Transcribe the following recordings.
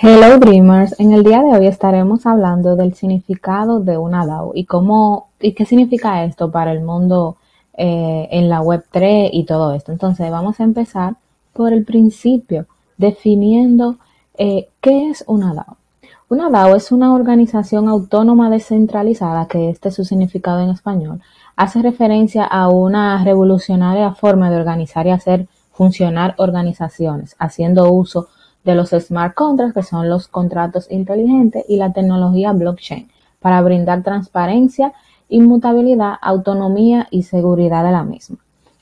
Hello Dreamers, en el día de hoy estaremos hablando del significado de una DAO y cómo y qué significa esto para el mundo eh, en la web 3 y todo esto. Entonces vamos a empezar por el principio, definiendo eh, qué es una DAO. Una DAO es una organización autónoma descentralizada, que este es su significado en español, hace referencia a una revolucionaria forma de organizar y hacer funcionar organizaciones, haciendo uso de los smart contracts, que son los contratos inteligentes, y la tecnología blockchain, para brindar transparencia, inmutabilidad, autonomía y seguridad de la misma.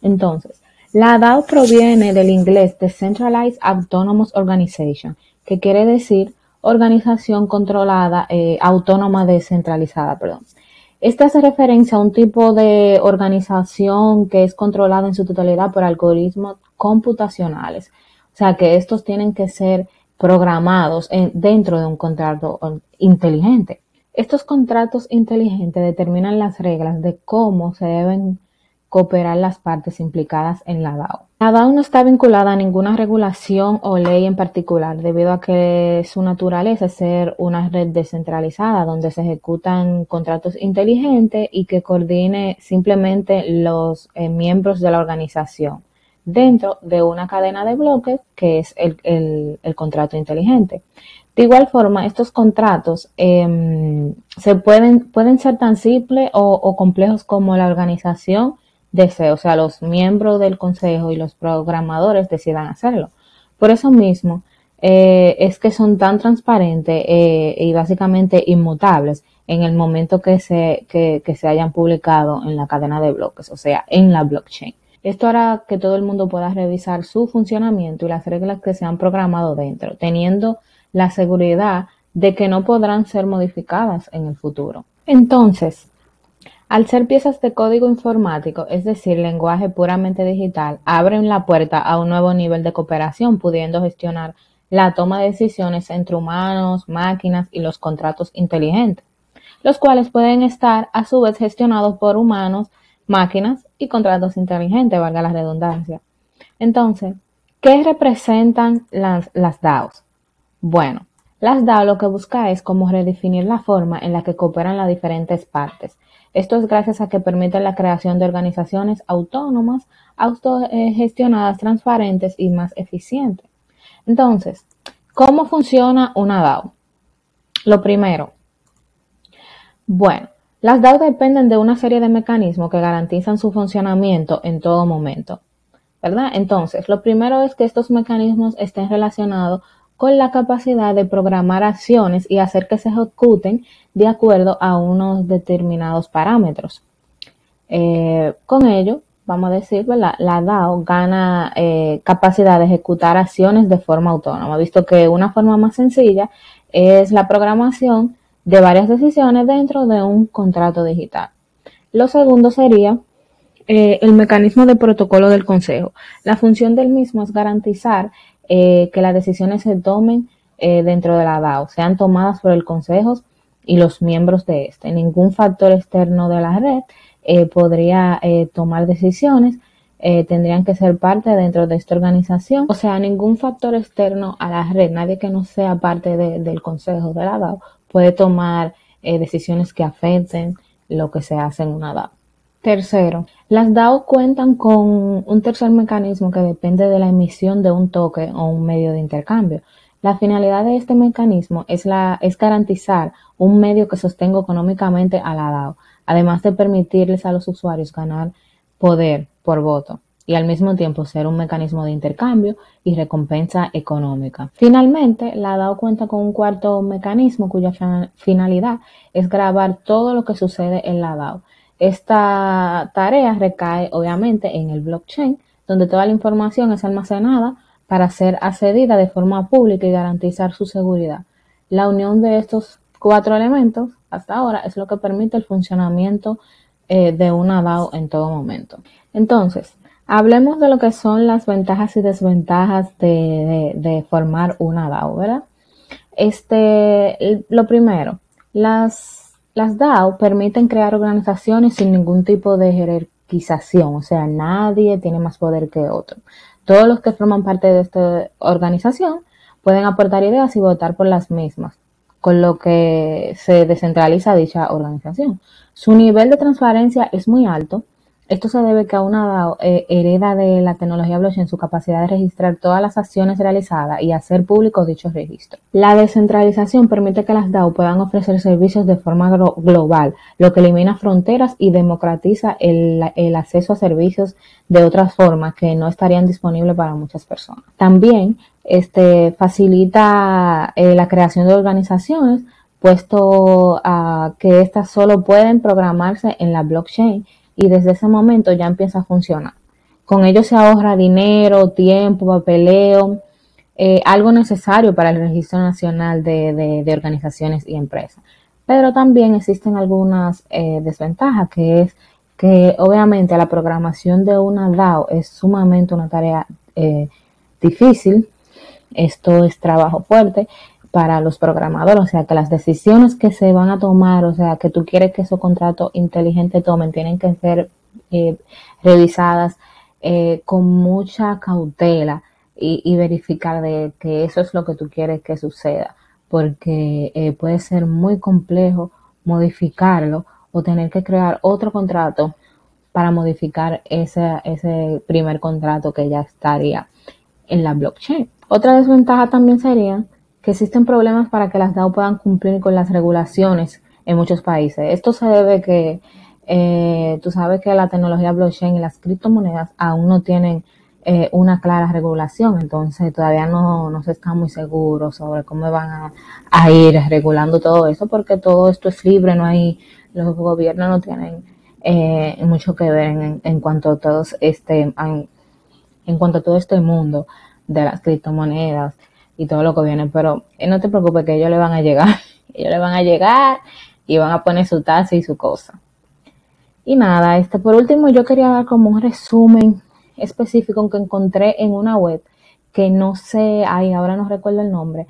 Entonces, la DAO proviene del inglés Decentralized Autonomous Organization, que quiere decir organización controlada, eh, autónoma descentralizada, perdón. Esta hace referencia a un tipo de organización que es controlada en su totalidad por algoritmos computacionales, o sea que estos tienen que ser programados dentro de un contrato inteligente. Estos contratos inteligentes determinan las reglas de cómo se deben cooperar las partes implicadas en la DAO. La DAO no está vinculada a ninguna regulación o ley en particular, debido a que su naturaleza es ser una red descentralizada donde se ejecutan contratos inteligentes y que coordine simplemente los eh, miembros de la organización dentro de una cadena de bloques que es el, contrato inteligente. De igual forma, estos contratos em, se pueden, pueden ser tan simples o, complejos como la organización desee, o sea, los miembros del consejo y los programadores decidan hacerlo. Por eso mismo, eh, es que son tan transparentes eh, y básicamente inmutables en el momento que se, que se hayan publicado en la cadena de bloques, o sea, en la blockchain. Esto hará que todo el mundo pueda revisar su funcionamiento y las reglas que se han programado dentro, teniendo la seguridad de que no podrán ser modificadas en el futuro. Entonces, al ser piezas de código informático, es decir, lenguaje puramente digital, abren la puerta a un nuevo nivel de cooperación, pudiendo gestionar la toma de decisiones entre humanos, máquinas y los contratos inteligentes, los cuales pueden estar a su vez gestionados por humanos, máquinas y contratos inteligentes, valga la redundancia. Entonces, ¿qué representan las, DAOs? Bueno, las DAO lo que busca es como redefinir la forma en la que cooperan las diferentes partes. Esto es gracias a que permiten la creación de organizaciones autónomas, autogestionadas, transparentes y más eficientes. Entonces, ¿cómo funciona una DAO? Lo primero, bueno, las DAO dependen de una serie de mecanismos que garantizan su funcionamiento en todo momento. ¿Verdad? Entonces, lo primero es que estos mecanismos estén relacionados con la capacidad de programar acciones y hacer que se ejecuten de acuerdo a unos determinados parámetros. Eh, con ello, vamos a decir, la DAO gana eh, capacidad de ejecutar acciones de forma autónoma, visto que una forma más sencilla es la programación de varias decisiones dentro de un contrato digital. Lo segundo sería eh, el mecanismo de protocolo del Consejo. La función del mismo es garantizar eh, que las decisiones se tomen eh, dentro de la DAO, sean tomadas por el Consejo y los miembros de este. Ningún factor externo de la red podría tomar decisiones, tendrían que ser parte dentro de esta organización. O sea, ningún factor externo a la red, nadie que no sea parte del Consejo de la DAO, puede tomar eh, decisiones que afecten lo que se hace en una DAO. Tercero, las DAO cuentan con un tercer mecanismo que depende de la emisión de un token o un medio de intercambio. La finalidad de este mecanismo es, la, es garantizar un medio que sostenga económicamente a la DAO, además de permitirles a los usuarios ganar poder por voto y al mismo tiempo ser un mecanismo de intercambio y recompensa económica. Finalmente, la DAO cuenta con un cuarto mecanismo cuya finalidad es grabar todo lo que sucede en la DAO. Esta tarea recae obviamente en el blockchain, donde toda la información es almacenada para ser accedida de forma pública y garantizar su seguridad. La unión de estos cuatro elementos hasta ahora es lo que permite el funcionamiento eh, de una DAO en todo momento. Entonces, Hablemos de lo que son las ventajas y desventajas de, formar una DAO, ¿verdad? Este, lo primero, las, las DAO permiten crear organizaciones sin ningún tipo de jerarquización, o sea, nadie tiene más poder que otro. Todos los que forman parte de esta organización pueden aportar ideas y votar por las mismas, con lo que se descentraliza dicha organización. Su nivel de transparencia es muy alto esto se debe que una DAO eh, hereda de la tecnología blockchain su capacidad de registrar todas las acciones realizadas y hacer públicos dichos registros. La descentralización permite que las DAO puedan ofrecer servicios de forma global, lo que elimina fronteras y democratiza el, acceso a servicios de otras formas que no estarían disponibles para muchas personas. También este, facilita eh, la creación de organizaciones, puesto a que éstas solo pueden programarse en la blockchain y desde ese momento ya empieza a funcionar. Con ello se ahorra dinero, tiempo, papeleo, eh, algo necesario para el registro nacional de, organizaciones y empresas. Pero también existen algunas eh, desventajas, que es que obviamente la programación de una DAO es sumamente una tarea eh, difícil. Esto es trabajo fuerte para los programadores, o sea, que las decisiones que se van a tomar, o sea, que tú quieres que esos contratos inteligentes tomen, tienen que ser eh, revisadas eh, con mucha cautela y, verificar de que eso es lo que tú quieres que suceda, porque eh, puede ser muy complejo modificarlo o tener que crear otro contrato para modificar ese, ese primer contrato que ya estaría en la blockchain. Otra desventaja también sería que existen problemas para que las DAO puedan cumplir con las regulaciones en muchos países. Esto se debe que eh, tú sabes que la tecnología blockchain y las criptomonedas aún no tienen eh, una clara regulación, entonces todavía no, no, se está muy seguro sobre cómo van a, ir regulando todo eso, porque todo esto es libre, no hay, los gobiernos no tienen eh, mucho que ver en, cuanto a todos este, en cuanto a todo este mundo de las criptomonedas y todo lo que viene, pero eh, no te preocupes que ellos le van a llegar, ellos le van a llegar y van a poner su tasa y su cosa. Y nada, este por último yo quería dar como un resumen específico que encontré en una web que no sé, ay, ahora no recuerdo el nombre,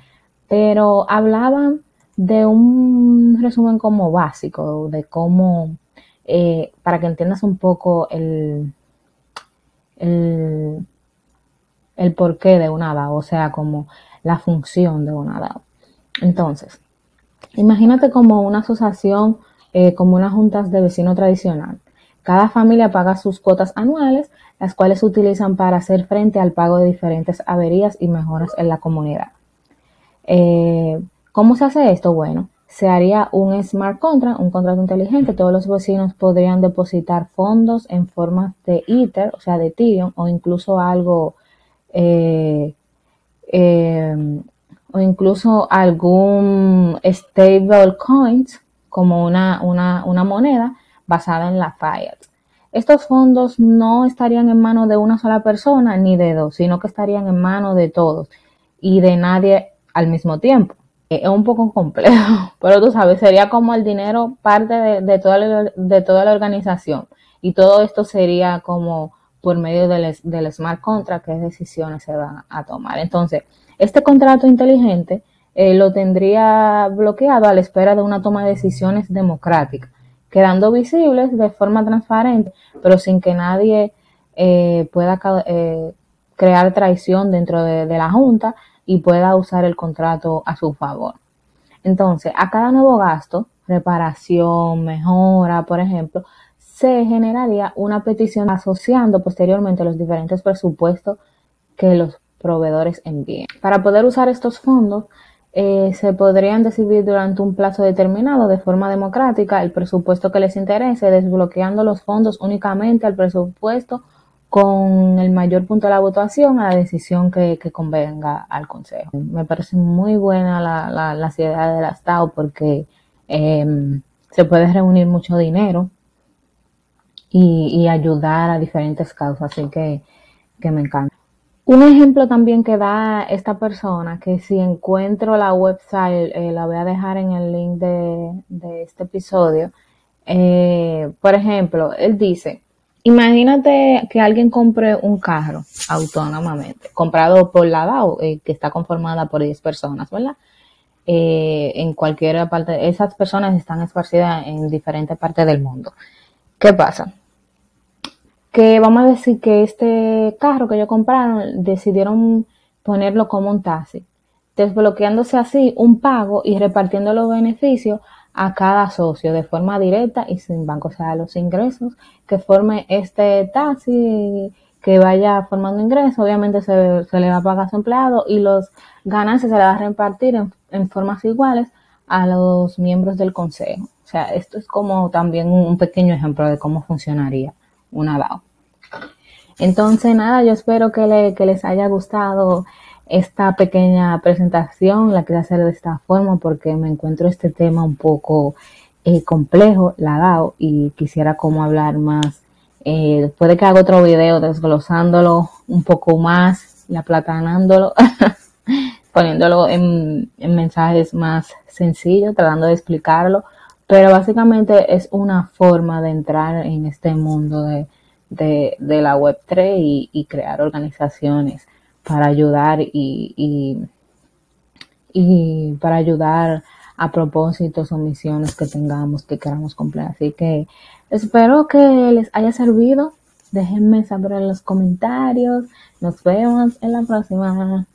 pero hablaban de un resumen como básico de cómo, eh, para que entiendas un poco el, el, el porqué de una DAO, o sea, como la función de una DAO. Entonces, imagínate como una asociación, eh, como unas juntas de vecino tradicional. Cada familia paga sus cuotas anuales, las cuales se utilizan para hacer frente al pago de diferentes averías y mejoras en la comunidad. Eh, ¿Cómo se hace esto? Bueno, se haría un smart contract, un contrato inteligente. Todos los vecinos podrían depositar fondos en forma de Ether, o sea, de Ethereum, o incluso algo eh, eh, o incluso algún stable coins como una, una, moneda basada en la fiat. Estos fondos no estarían en manos de una sola persona ni de dos, sino que estarían en manos de todos y de nadie al mismo tiempo. Es un poco complejo, pero tú sabes, sería como el dinero parte de, toda, la, de toda la organización y todo esto sería como por medio del, smart contract qué decisiones se van a tomar. Entonces, este contrato inteligente eh, lo tendría bloqueado a la espera de una toma de decisiones democrática, quedando visibles de forma transparente, pero sin que nadie eh, pueda eh, crear traición dentro de, de la Junta y pueda usar el contrato a su favor. Entonces, a cada nuevo gasto, reparación, mejora, por ejemplo, se generaría una petición asociando posteriormente los diferentes presupuestos que los proveedores envíen. Para poder usar estos fondos, eh, se podrían decidir durante un plazo determinado de forma democrática el presupuesto que les interese, desbloqueando los fondos únicamente al presupuesto con el mayor punto de la votación a la decisión que, convenga al Consejo. Me parece muy buena la, la, la ciudad del Estado porque em, se puede reunir mucho dinero y, ayudar a diferentes causas, así que, que me encanta. Un ejemplo también que da esta persona, que si encuentro la website, eh, la voy a dejar en el link de, este episodio. Eh, por ejemplo, él dice, imagínate que alguien compre un carro autónomamente, comprado por la DAO, eh, que está conformada por 10 personas, ¿verdad? en cualquier parte, esas personas están esparcidas en diferentes partes del mundo. ¿Qué pasa? Que vamos a decir que este carro que ellos compraron decidieron ponerlo como un taxi. desbloqueándose así un pago y repartiendo los beneficios a cada socio de forma directa y sin banco, o sea, los ingresos que forme este taxi que vaya formando ingresos, obviamente se, le va a pagar a su empleado y los ganancias se le va a repartir en, formas iguales a los miembros del consejo. O sea, esto es como también un pequeño ejemplo de cómo funcionaría una DAO. Entonces, nada, yo espero que, que les haya gustado esta pequeña presentación, la quería hacer de esta forma porque me encuentro este tema un poco eh, complejo, la DAO, y quisiera como hablar más. Eh, después de que haga otro video desglosándolo un poco más y aplatanándolo, poniéndolo en, mensajes más sencillos, tratando de explicarlo, pero básicamente es una forma de entrar en este mundo de, la Web3 y crear organizaciones para ayudar y, y, para ayudar a propósitos o misiones que tengamos, que queramos cumplir. Así que espero que les haya servido. Déjenme saber en los comentarios. Nos vemos en la próxima.